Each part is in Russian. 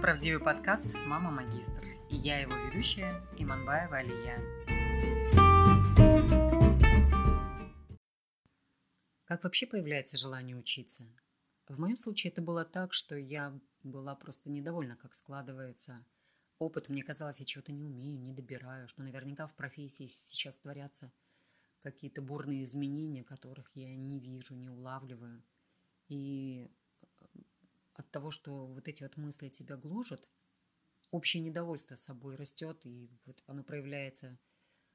правдивый подкаст «Мама Магистр» и я его ведущая Иманбаева Алия. Как вообще появляется желание учиться? В моем случае это было так, что я была просто недовольна, как складывается опыт. Мне казалось, я чего-то не умею, не добираю, что наверняка в профессии сейчас творятся какие-то бурные изменения, которых я не вижу, не улавливаю. И от того, что вот эти вот мысли тебя гложат, общее недовольство собой растет, и вот оно проявляется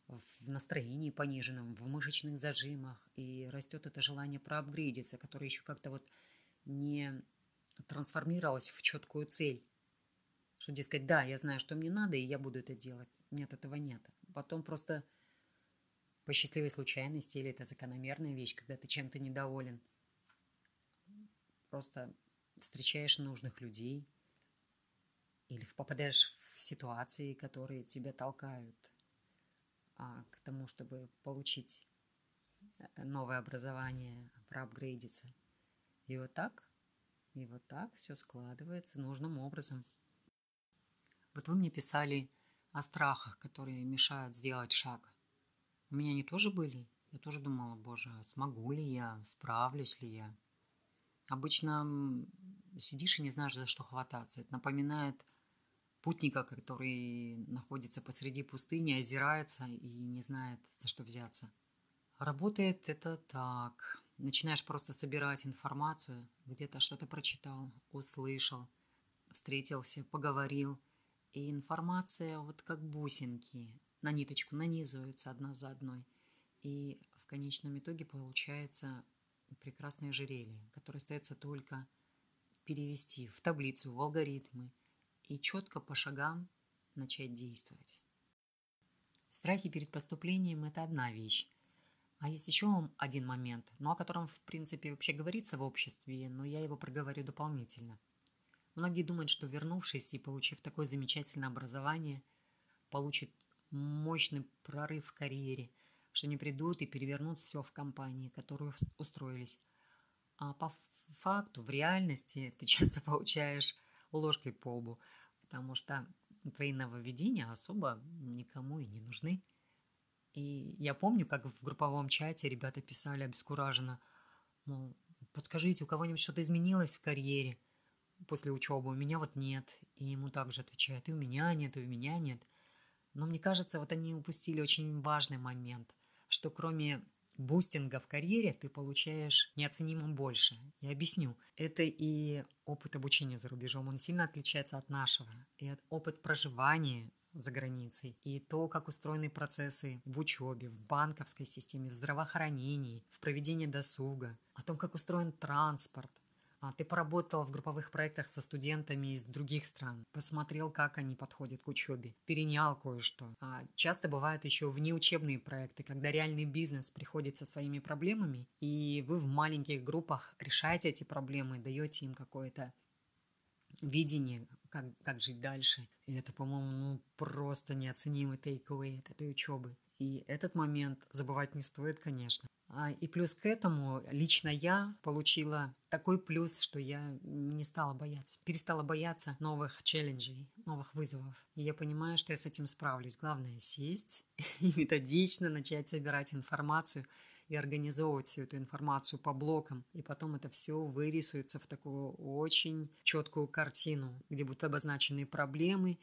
в настроении пониженном, в мышечных зажимах, и растет это желание проапгрейдиться, которое еще как-то вот не трансформировалось в четкую цель. Что, дескать, да, я знаю, что мне надо, и я буду это делать. Нет, этого нет. Потом просто по счастливой случайности, или это закономерная вещь, когда ты чем-то недоволен, просто встречаешь нужных людей или попадаешь в ситуации, которые тебя толкают а, к тому, чтобы получить э, новое образование, проапгрейдиться. И вот так, и вот так все складывается нужным образом. Вот вы мне писали о страхах, которые мешают сделать шаг. У меня они тоже были. Я тоже думала, боже, смогу ли я, справлюсь ли я. Обычно сидишь и не знаешь, за что хвататься. Это напоминает путника, который находится посреди пустыни, озирается и не знает, за что взяться. Работает это так. Начинаешь просто собирать информацию, где-то что-то прочитал, услышал, встретился, поговорил. И информация вот как бусинки на ниточку нанизываются одна за одной. И в конечном итоге получается прекрасное ожерелье, которое остается только перевести в таблицу, в алгоритмы и четко по шагам начать действовать. Страхи перед поступлением – это одна вещь. А есть еще один момент, ну, о котором, в принципе, вообще говорится в обществе, но я его проговорю дополнительно. Многие думают, что вернувшись и получив такое замечательное образование, получат мощный прорыв в карьере, что они придут и перевернут все в компании, которую устроились. А по факту, в реальности ты часто получаешь ложкой по лбу, потому что твои нововведения особо никому и не нужны. И я помню, как в групповом чате ребята писали обескураженно, мол, подскажите, у кого-нибудь что-то изменилось в карьере после учебы? У меня вот нет. И ему также отвечают, и у меня нет, и у меня нет. Но мне кажется, вот они упустили очень важный момент, что кроме бустинга в карьере ты получаешь неоценимо больше. Я объясню. Это и опыт обучения за рубежом, он сильно отличается от нашего. И от опыт проживания за границей, и то, как устроены процессы в учебе, в банковской системе, в здравоохранении, в проведении досуга, о том, как устроен транспорт, ты поработал в групповых проектах со студентами из других стран, посмотрел, как они подходят к учебе, перенял кое-что. А часто бывают еще внеучебные проекты, когда реальный бизнес приходит со своими проблемами, и вы в маленьких группах решаете эти проблемы, даете им какое-то видение, как, как жить дальше. И это, по-моему, ну, просто неоценимый take-away от этой учебы. И этот момент забывать не стоит, конечно. А, и плюс к этому лично я получила такой плюс, что я не стала бояться, перестала бояться новых челленджей, новых вызовов. И я понимаю, что я с этим справлюсь. Главное сесть и методично начать собирать информацию и организовывать всю эту информацию по блокам. И потом это все вырисуется в такую очень четкую картину, где будут обозначены проблемы,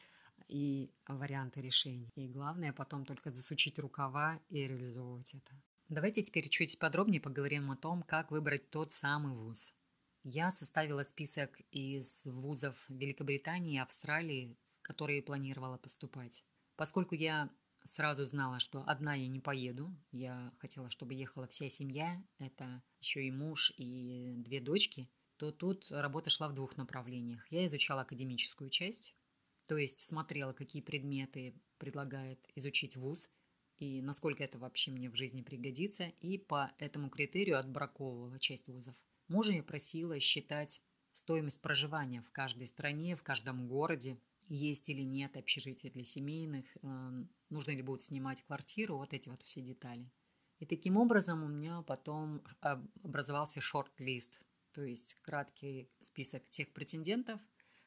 и варианты решений. И главное потом только засучить рукава и реализовывать это. Давайте теперь чуть подробнее поговорим о том, как выбрать тот самый вуз. Я составила список из вузов Великобритании и Австралии, в которые планировала поступать. Поскольку я сразу знала, что одна я не поеду, я хотела, чтобы ехала вся семья, это еще и муж и две дочки, то тут работа шла в двух направлениях. Я изучала академическую часть, то есть смотрела, какие предметы предлагает изучить вуз – и насколько это вообще мне в жизни пригодится, и по этому критерию отбраковывала часть вузов. Мужа я просила считать стоимость проживания в каждой стране, в каждом городе, есть или нет общежития для семейных, э, нужно ли будет снимать квартиру, вот эти вот все детали. И таким образом у меня потом образовался шорт-лист, то есть краткий список тех претендентов,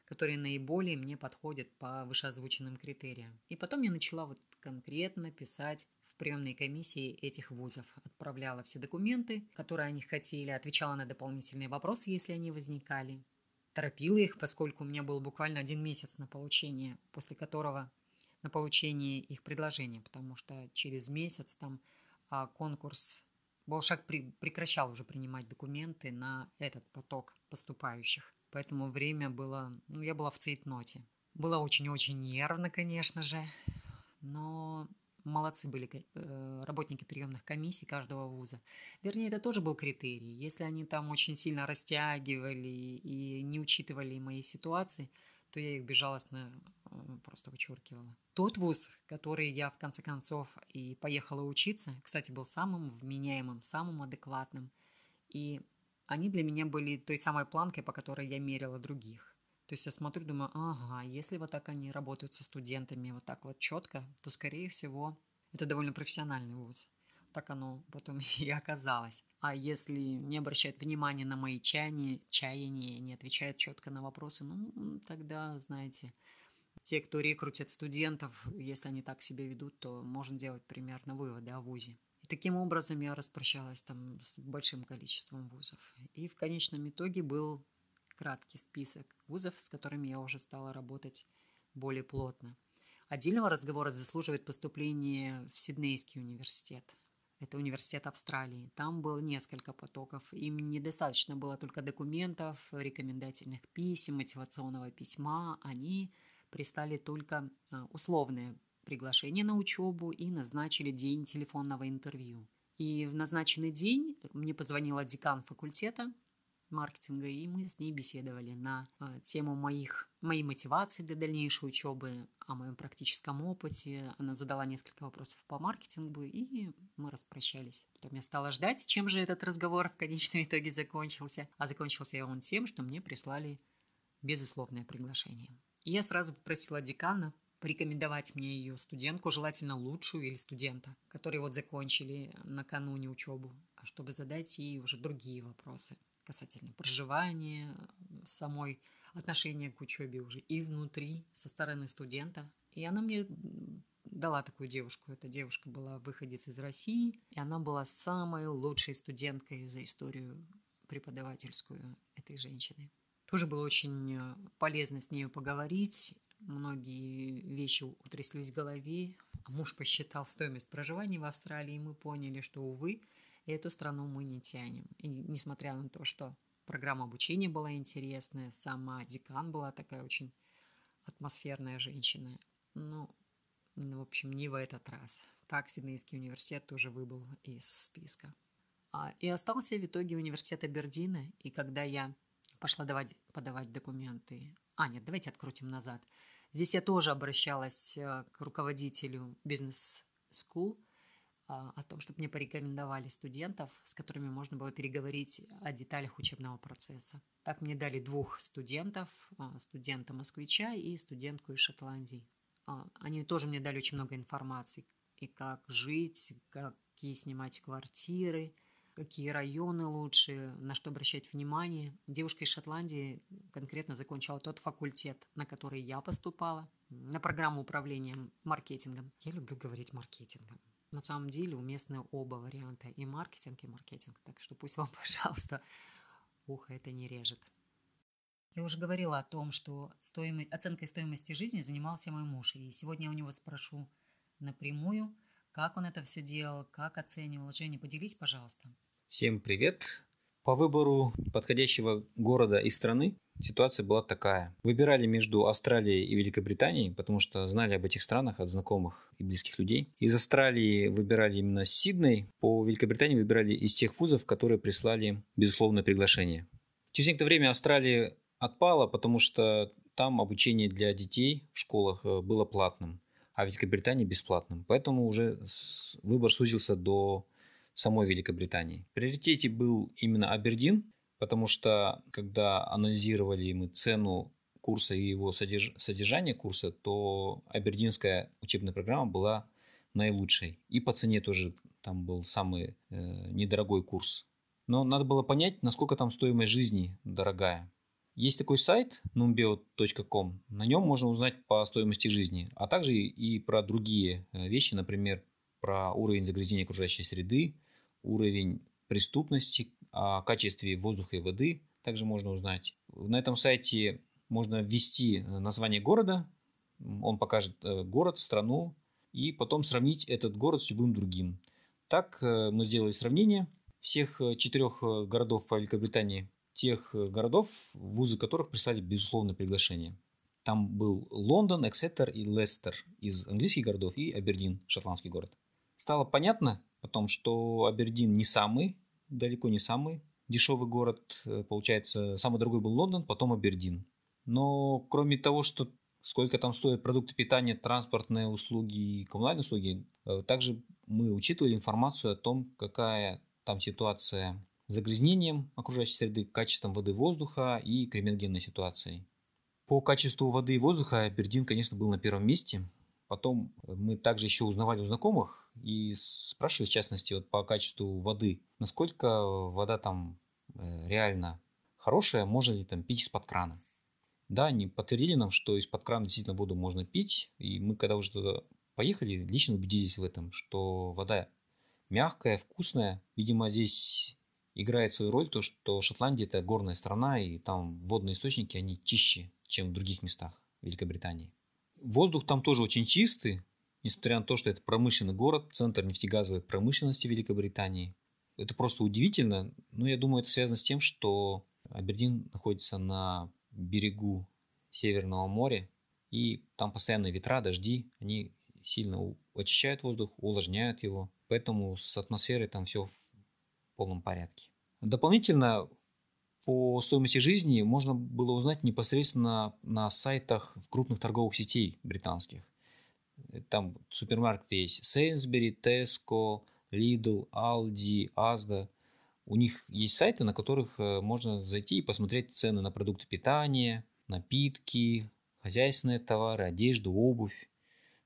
которые наиболее мне подходят по вышеозвученным критериям. И потом я начала вот конкретно писать в приемной комиссии этих вузов. Отправляла все документы, которые они хотели, отвечала на дополнительные вопросы, если они возникали. Торопила их, поскольку у меня был буквально один месяц на получение, после которого на получение их предложения, потому что через месяц там а, конкурс Болшак при, прекращал уже принимать документы на этот поток поступающих. Поэтому время было... Ну, я была в цейтноте. Было очень-очень нервно, конечно же, но молодцы были э, работники приемных комиссий каждого вуза. Вернее, это тоже был критерий. Если они там очень сильно растягивали и не учитывали мои ситуации, то я их безжалостно э, просто вычеркивала. Тот вуз, который я в конце концов и поехала учиться, кстати, был самым вменяемым, самым адекватным. И они для меня были той самой планкой, по которой я мерила других. То есть я смотрю, думаю, ага, если вот так они работают со студентами вот так вот четко, то, скорее всего, это довольно профессиональный вуз. Так оно потом и оказалось. А если не обращают внимания на мои чаяния, чаяния, не отвечают четко на вопросы, ну, тогда, знаете, те, кто рекрутит студентов, если они так себя ведут, то можно делать примерно выводы о ВУЗе. И таким образом я распрощалась там с большим количеством вузов. И в конечном итоге был краткий список вузов, с которыми я уже стала работать более плотно. Отдельного разговора заслуживает поступление в Сиднейский университет. Это университет Австралии. Там было несколько потоков. Им недостаточно было только документов, рекомендательных писем, мотивационного письма. Они пристали только а, условное приглашение на учебу и назначили день телефонного интервью. И в назначенный день мне позвонила декан факультета маркетинга, и мы с ней беседовали на а, тему моих, моей мотивации для дальнейшей учебы, о моем практическом опыте. Она задала несколько вопросов по маркетингу, и мы распрощались. Потом я стала ждать, чем же этот разговор в конечном итоге закончился. А закончился он тем, что мне прислали безусловное приглашение. И я сразу попросила декана порекомендовать мне ее студентку, желательно лучшую или студента, которые вот закончили накануне учебу, а чтобы задать ей уже другие вопросы касательно проживания, самой отношения к учебе уже изнутри, со стороны студента. И она мне дала такую девушку. Эта девушка была выходец из России, и она была самой лучшей студенткой за историю преподавательскую этой женщины. Тоже было очень полезно с нею поговорить. Многие вещи утряслись в голове. А муж посчитал стоимость проживания в Австралии, и мы поняли, что, увы, и эту страну мы не тянем. И несмотря на то, что программа обучения была интересная, сама декан была такая очень атмосферная женщина. Ну, ну, в общем, не в этот раз. Так Сиднейский университет тоже выбыл из списка. А, и остался в итоге университет Абердина. И когда я пошла давать, подавать документы... А, нет, давайте открутим назад. Здесь я тоже обращалась э, к руководителю бизнес-скул о том, чтобы мне порекомендовали студентов, с которыми можно было переговорить о деталях учебного процесса. Так мне дали двух студентов, а, студента-москвича и студентку из Шотландии. А, они тоже мне дали очень много информации, и как жить, какие снимать квартиры, какие районы лучше, на что обращать внимание. Девушка из Шотландии конкретно закончила тот факультет, на который я поступала, на программу управления маркетингом. Я люблю говорить маркетингом на самом деле уместны оба варианта, и маркетинг, и маркетинг. Так что пусть вам, пожалуйста, ухо это не режет. Я уже говорила о том, что стоимость, оценкой стоимости жизни занимался мой муж. И сегодня я у него спрошу напрямую, как он это все делал, как оценивал. Женя, поделись, пожалуйста. Всем привет. По выбору подходящего города и страны ситуация была такая. Выбирали между Австралией и Великобританией, потому что знали об этих странах от знакомых и близких людей. Из Австралии выбирали именно Сидней, по Великобритании выбирали из тех вузов, которые прислали безусловное приглашение. Через некоторое время Австралия отпала, потому что там обучение для детей в школах э, было платным, а в Великобритании бесплатным. Поэтому уже выбор сузился до самой Великобритании. В приоритете был именно Абердин, потому что когда анализировали мы цену курса и его содерж... содержание курса, то абердинская учебная программа была наилучшей. И по цене тоже там был самый э, недорогой курс. Но надо было понять, насколько там стоимость жизни дорогая. Есть такой сайт numbeo.com, на нем можно узнать по стоимости жизни, а также и про другие э, вещи, например, про уровень загрязнения окружающей среды, уровень преступности, о качестве воздуха и воды также можно узнать. На этом сайте можно ввести э, название города, он покажет э, город, страну, и потом сравнить этот город с любым другим. Так э, мы сделали сравнение всех четырех городов по Великобритании, тех городов, вузы которых прислали безусловное приглашение. Там был Лондон, Эксетер и Лестер из английских городов и Абердин, шотландский город. Стало понятно потом, что Абердин не самый, далеко не самый дешевый город. Получается, самый дорогой был Лондон, потом Абердин. Но кроме того, что сколько там стоят продукты питания, транспортные услуги и коммунальные услуги, э, также мы учитывали информацию о том, какая там ситуация с загрязнением окружающей среды, качеством воды воздуха и криминогенной ситуацией. По качеству воды и воздуха Бердин, конечно, был на первом месте. Потом мы также еще узнавали у знакомых и спрашивали, в частности, вот по качеству воды, насколько вода там э, реально хорошая, можно ли там пить из-под крана. Да, они подтвердили нам, что из-под крана действительно воду можно пить. И мы, когда уже туда поехали, лично убедились в этом, что вода мягкая, вкусная. Видимо, здесь играет свою роль то, что Шотландия это горная страна, и там водные источники, они чище, чем в других местах Великобритании. Воздух там тоже очень чистый, несмотря на то, что это промышленный город, центр нефтегазовой промышленности Великобритании. Это просто удивительно, но я думаю, это связано с тем, что Абердин находится на берегу Северного моря, и там постоянные ветра, дожди, они сильно очищают воздух, увлажняют его, поэтому с атмосферой там все в полном порядке. Дополнительно по стоимости жизни можно было узнать непосредственно на сайтах крупных торговых сетей британских. Там супермаркеты есть Sainsbury, Tesco, Lidl, Aldi, Asda. У них есть сайты, на которых э, можно зайти и посмотреть цены на продукты питания, напитки, хозяйственные товары, одежду, обувь.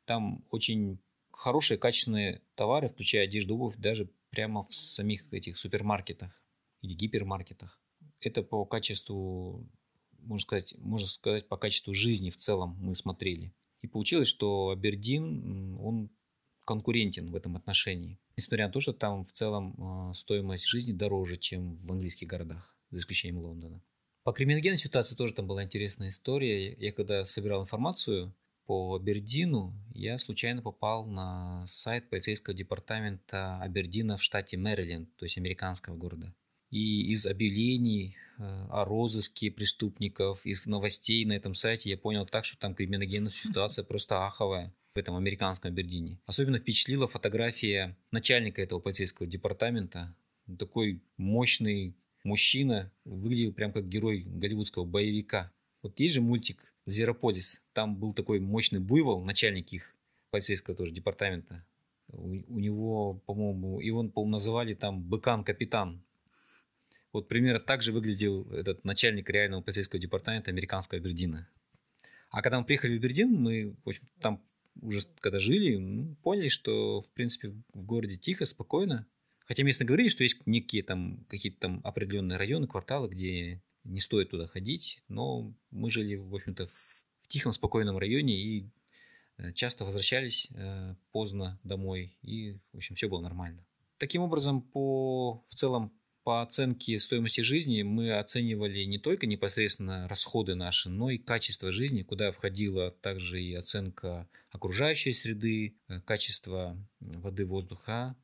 Там очень хорошие, качественные товары, включая одежду, обувь, даже прямо в самих этих супермаркетах или гипермаркетах. Это по качеству, можно сказать, можно сказать, по качеству жизни в целом мы смотрели. И получилось, что Абердин, он конкурентен в этом отношении. Несмотря на то, что там в целом а, стоимость жизни дороже, чем в английских городах, за исключением Лондона. По криминогенной ситуации тоже там была интересная история. Я когда собирал информацию по Абердину, я случайно попал на сайт полицейского департамента Абердина в штате Мэриленд, то есть американского города. И из объявлений э, о розыске преступников, из новостей на этом сайте я понял так, что там криминогенная ситуация просто аховая в этом американском Абердине. Особенно впечатлила фотография начальника этого полицейского департамента. Такой мощный мужчина, выглядел прям как герой голливудского боевика. Вот есть же мультик «Зверополис». Там был такой мощный буйвол, начальник их полицейского тоже департамента. У, у него, по-моему, его, по-моему, называли там «Быкан-капитан». Вот примерно так же выглядел этот начальник реального полицейского департамента американского Абердина. А когда мы приехали в Абердин, мы, в общем, там уже когда жили, ну, поняли, что, в принципе, в городе тихо, спокойно. Хотя местные говорили, что есть некие там какие-то там определенные районы, кварталы, где не стоит туда ходить, но мы жили, в общем-то, в, в тихом, спокойном районе и э, часто возвращались э, поздно домой, и, в общем, все было нормально. Таким образом, по в целом по оценке стоимости жизни мы оценивали не только непосредственно расходы наши, но и качество жизни, куда входила также и оценка окружающей среды, э, качество воды, воздуха,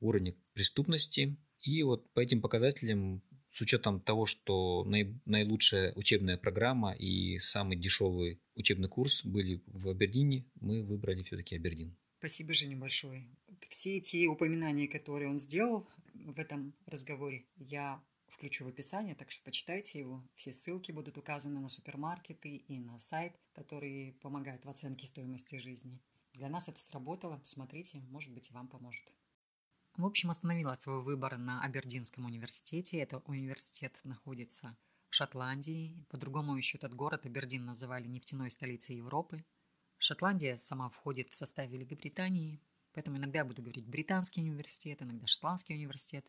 уровень преступности. И вот по этим показателям, с учетом того, что наилучшая учебная программа и самый дешевый учебный курс были в Абердине, мы выбрали все-таки Абердин. Спасибо, Женя, большое. Все эти упоминания, которые он сделал, в этом разговоре я включу в описание, так что почитайте его. Все ссылки будут указаны на супермаркеты и на сайт, который помогает в оценке стоимости жизни. Для нас это сработало. Смотрите, может быть, и вам поможет. В общем, остановила свой выбор на Абердинском университете. Этот университет находится в Шотландии. По-другому еще этот город Абердин называли нефтяной столицей Европы. Шотландия сама входит в состав Великобритании, Поэтому иногда я буду говорить британский университет, иногда шотландский университет.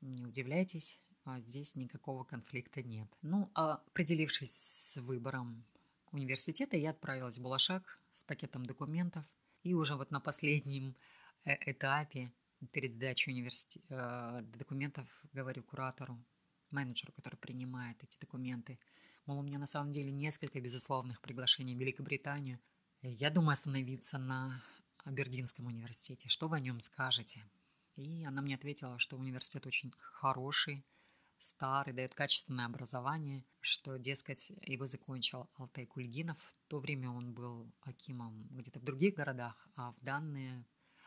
Не удивляйтесь, а здесь никакого конфликта нет. Ну, а определившись с выбором университета, я отправилась в Булашак с пакетом документов. И уже вот на последнем э, этапе перед сдачей университета э, документов говорю куратору, менеджеру, который принимает эти документы. Мол, у меня на самом деле несколько безусловных приглашений в Великобританию. Я думаю остановиться на Абердинском университете. Что вы о нем скажете? И она мне ответила, что университет очень хороший, старый, дает качественное образование, что, дескать, его закончил Алтай Кульгинов. В то время он был Акимом где-то в других городах, а в данные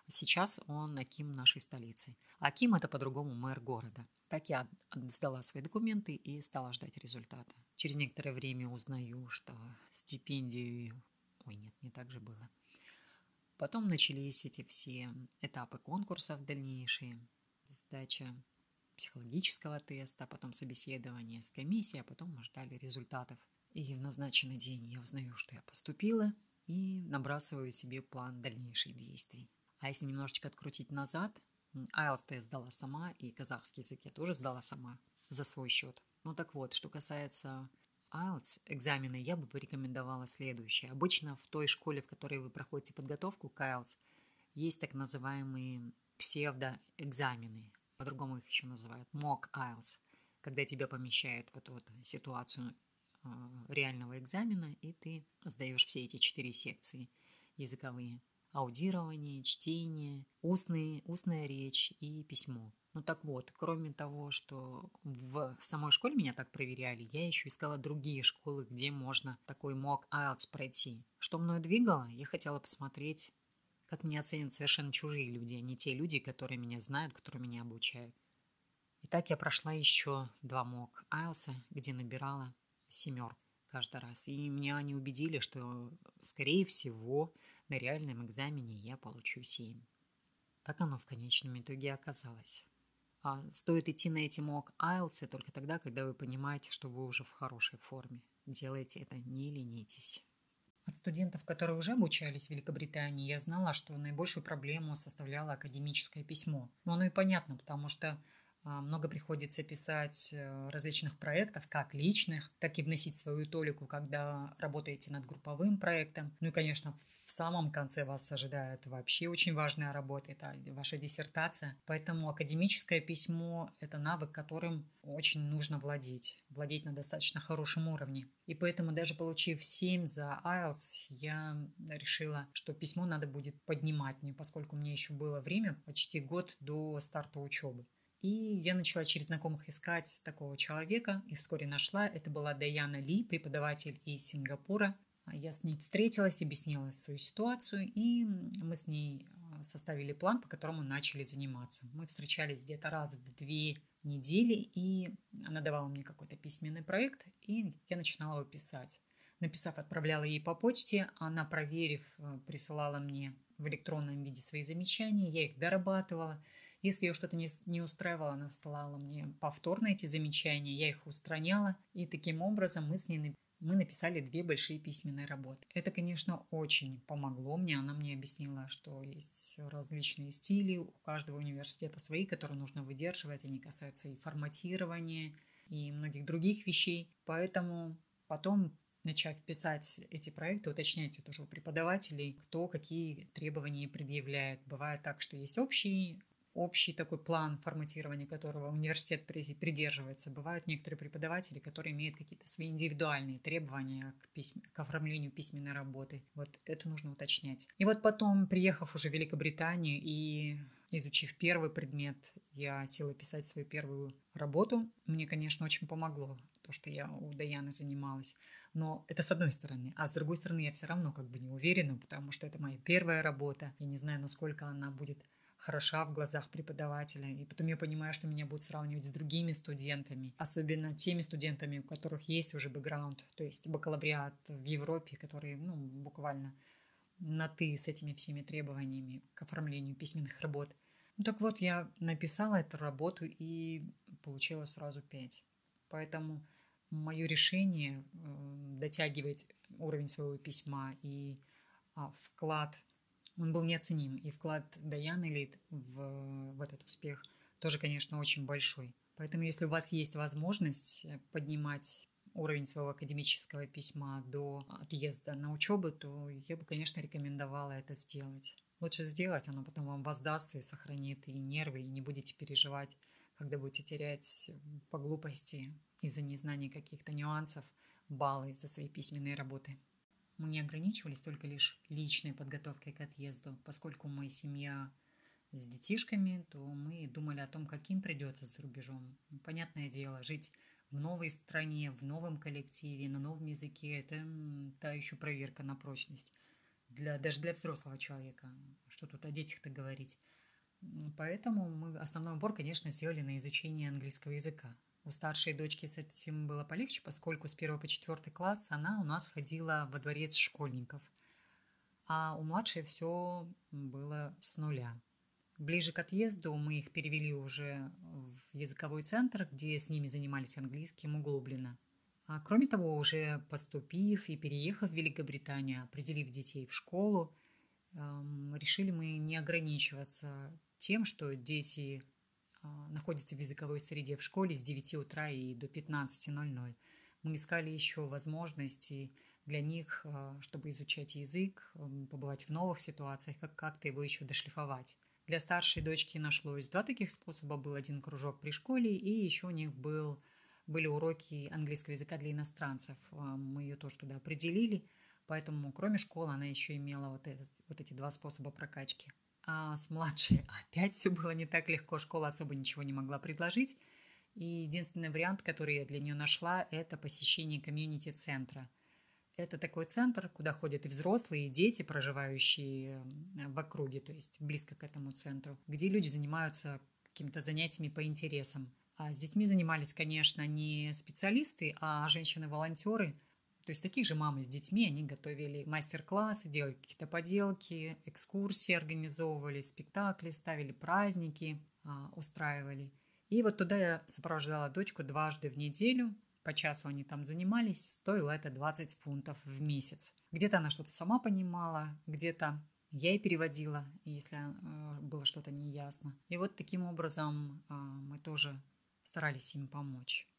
Сейчас он Аким нашей столицы. Аким – это по-другому мэр города. Так я сдала свои документы и стала ждать результата. Через некоторое время узнаю, что стипендию... Ой, нет, не так же было. Потом начались эти все этапы конкурсов дальнейшие, сдача психологического теста, потом собеседование с комиссией, а потом мы ждали результатов. И в назначенный день я узнаю, что я поступила, и набрасываю себе план дальнейших действий. А если немножечко открутить назад, IELTS я сдала сама, и казахский язык я тоже сдала сама за свой счет. Ну так вот, что касается IELTS экзамены, я бы порекомендовала следующее. Обычно в той школе, в которой вы проходите подготовку к IELTS, есть так называемые псевдоэкзамены. По-другому их еще называют mock IELTS, когда тебя помещают в эту вот ситуацию э, реального экзамена, и ты сдаешь все эти четыре секции языковые аудирование, чтение, устные, устная речь и письмо. Ну так вот, кроме того, что в самой школе меня так проверяли, я еще искала другие школы, где можно такой мог IELTS пройти. Что мною двигало? Я хотела посмотреть, как меня оценят совершенно чужие люди, а не те люди, которые меня знают, которые меня обучают. И так я прошла еще два мок IELTS, где набирала семерку каждый раз. И меня они убедили, что, скорее всего, на реальном экзамене я получу 7. Так оно в конечном итоге оказалось. А стоит идти на эти мок IELTS только тогда, когда вы понимаете, что вы уже в хорошей форме. Делайте это, не ленитесь. От студентов, которые уже обучались в Великобритании, я знала, что наибольшую проблему составляло академическое письмо. Но оно и понятно, потому что много приходится писать э, различных проектов, как личных, так и вносить свою толику, когда работаете над групповым проектом. Ну и, конечно, в самом конце вас ожидает вообще очень важная работа, это ваша диссертация. Поэтому академическое письмо – это навык, которым очень нужно владеть, владеть на достаточно хорошем уровне. И поэтому даже получив 7 за IELTS, я решила, что письмо надо будет поднимать мне, поскольку мне еще было время, почти год до старта учебы. И я начала через знакомых искать такого человека, и вскоре нашла. Это была Даяна Ли, преподаватель из Сингапура. Я с ней встретилась, объяснила свою ситуацию, и мы с ней а, составили план, по которому начали заниматься. Мы встречались где-то раз в две недели, и она давала мне какой-то письменный проект, и я начинала его писать. Написав, отправляла ей по почте, она, проверив, а, присылала мне в электронном виде свои замечания, я их дорабатывала – если ее что-то не, не устраивало, она ссылала мне повторно эти замечания, я их устраняла, и таким образом мы с ней мы написали две большие письменные работы. Это, конечно, очень помогло мне. Она мне объяснила, что есть различные стили, у каждого университета свои, которые нужно выдерживать. Они касаются и форматирования, и многих других вещей. Поэтому потом начав писать эти проекты, уточняйте тоже у преподавателей, кто какие требования предъявляет. Бывает так, что есть общий общий такой план форматирования, которого университет придерживается. Бывают некоторые преподаватели, которые имеют какие-то свои индивидуальные требования к, письм... к оформлению письменной работы. Вот это нужно уточнять. И вот потом, приехав уже в Великобританию и изучив первый предмет, я села писать свою первую работу. Мне, конечно, очень помогло то, что я у Даяны занималась. Но это с одной стороны. А с другой стороны, я все равно как бы не уверена, потому что это моя первая работа. Я не знаю, насколько она будет хороша в глазах преподавателя. И потом я понимаю, что меня будут сравнивать с другими студентами, особенно теми студентами, у которых есть уже бэкграунд, то есть бакалавриат в Европе, которые ну, буквально на «ты» с этими всеми требованиями к оформлению письменных работ. Ну так вот, я написала эту работу и получила сразу пять. Поэтому мое решение э, дотягивать уровень своего письма и а, вклад – он был неоценим. И вклад Даяны Лид в, в этот успех тоже, конечно, очень большой. Поэтому, если у вас есть возможность поднимать уровень своего академического письма до отъезда на учебу, то я бы, конечно, рекомендовала это сделать. Лучше сделать, оно потом вам воздастся и сохранит и нервы, и не будете переживать, когда будете терять по глупости из-за незнания каких-то нюансов баллы за свои письменные работы. Мы не ограничивались только лишь личной подготовкой к отъезду, поскольку мы семья с детишками, то мы думали о том, каким придется за рубежом. Понятное дело, жить в новой стране, в новом коллективе, на новом языке – это та еще проверка на прочность. Для, даже для взрослого человека. Что тут о детях-то говорить. Поэтому мы основной упор, конечно, сделали на изучение английского языка. У старшей дочки с этим было полегче, поскольку с 1 по 4 класс она у нас ходила во дворец школьников. А у младшей все было с нуля. Ближе к отъезду мы их перевели уже в языковой центр, где с ними занимались английским углубленно. А кроме того, уже поступив и переехав в Великобританию, определив детей в школу, эм, решили мы не ограничиваться тем, что дети а, находятся в языковой среде в школе с 9 утра и до 15.00. Мы искали еще возможности для них, а, чтобы изучать язык, побывать в новых ситуациях, как как-то его еще дошлифовать. Для старшей дочки нашлось два таких способа. Был один кружок при школе, и еще у них был, были уроки английского языка для иностранцев. А, мы ее тоже туда определили, поэтому кроме школы она еще имела вот, этот, вот эти два способа прокачки. А с младшей опять все было не так легко, школа особо ничего не могла предложить. И единственный вариант, который я для нее нашла, это посещение комьюнити-центра – это такой центр, куда ходят и взрослые, и дети, проживающие в округе, то есть близко к этому центру, где люди занимаются какими-то занятиями по интересам. А с детьми занимались, конечно, не специалисты, а женщины-волонтеры. То есть такие же мамы с детьми, они готовили мастер-классы, делали какие-то поделки, экскурсии организовывали, спектакли ставили, праздники а, устраивали. И вот туда я сопровождала дочку дважды в неделю по часу они там занимались, стоило это 20 фунтов в месяц. Где-то она что-то сама понимала, где-то я ей переводила, если э, было что-то неясно. И вот таким образом э, мы тоже старались им помочь.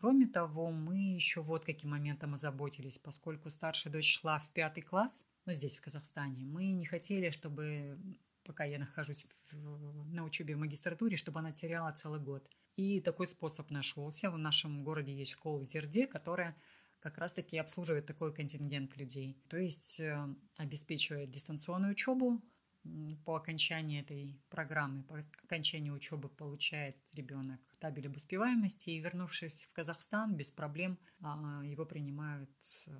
Кроме того, мы еще вот каким моментом озаботились, поскольку старшая дочь шла в пятый класс, ну, здесь, в Казахстане, мы не хотели, чтобы пока я нахожусь в, на учебе в магистратуре, чтобы она теряла целый год. И такой способ нашелся. В нашем городе есть школа Зерде, которая как раз-таки обслуживает такой контингент людей. То есть э, обеспечивает дистанционную учебу. По окончании этой программы, по окончании учебы получает ребенок табель об успеваемости, и вернувшись в Казахстан, без проблем а, его принимают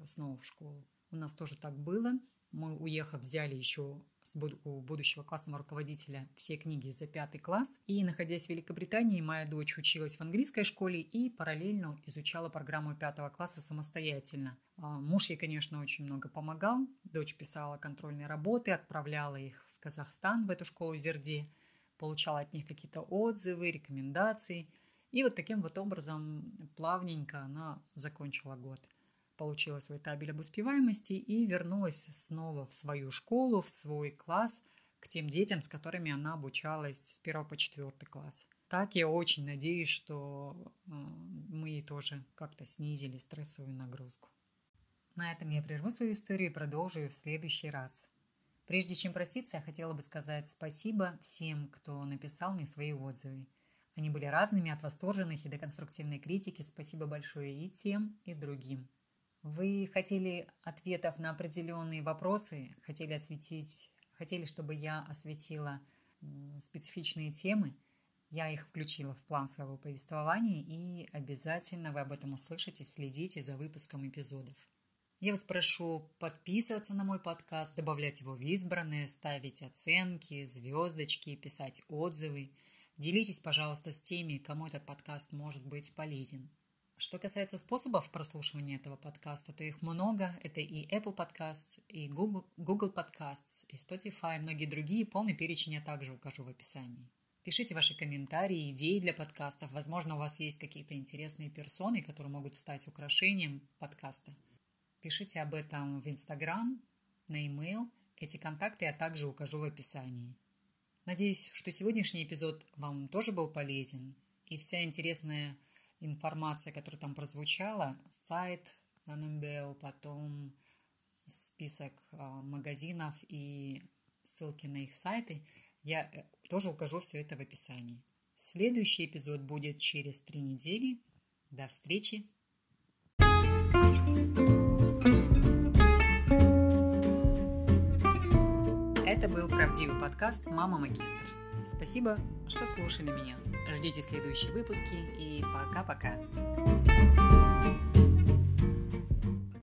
снова в школу. У нас тоже так было. Мы, уехав, взяли еще у будущего классного руководителя все книги за пятый класс. И, находясь в Великобритании, моя дочь училась в английской школе и параллельно изучала программу пятого класса самостоятельно. А, муж ей, конечно, очень много помогал. Дочь писала контрольные работы, отправляла их Казахстан, в эту школу Зерди, получала от них какие-то отзывы, рекомендации. И вот таким вот образом плавненько она закончила год получила свой табель об успеваемости и вернулась снова в свою школу, в свой класс, к тем детям, с которыми она обучалась с 1 по 4 класс. Так я очень надеюсь, что э, мы тоже как-то снизили стрессовую нагрузку. На этом я прерву свою историю и продолжу в следующий раз. Прежде чем проститься, я хотела бы сказать спасибо всем, кто написал мне свои отзывы. Они были разными, от восторженных и до конструктивной критики. Спасибо большое и тем, и другим. Вы хотели ответов на определенные вопросы, хотели осветить, хотели, чтобы я осветила специфичные темы. Я их включила в план своего повествования, и обязательно вы об этом услышите, следите за выпуском эпизодов. Я вас прошу подписываться на мой подкаст, добавлять его в избранное, ставить оценки, звездочки, писать отзывы. Делитесь, пожалуйста, с теми, кому этот подкаст может быть полезен. Что касается способов прослушивания этого подкаста, то их много. Это и Apple Podcasts, и Google, Google Podcasts, и Spotify, и многие другие. Полный перечень я также укажу в описании. Пишите ваши комментарии, идеи для подкастов. Возможно, у вас есть какие-то интересные персоны, которые могут стать украшением подкаста. Пишите об этом в Instagram, на e-mail. Эти контакты я также укажу в описании. Надеюсь, что сегодняшний эпизод вам тоже был полезен И вся интересная информация, которая там прозвучала, сайт НМБО, потом список а, магазинов и ссылки на их сайты, я э, тоже укажу все это в описании. Следующий эпизод будет через три недели. До встречи! Это был правдивый подкаст «Мама Магистр». Спасибо, что слушали меня. Ждите следующие выпуски и пока-пока.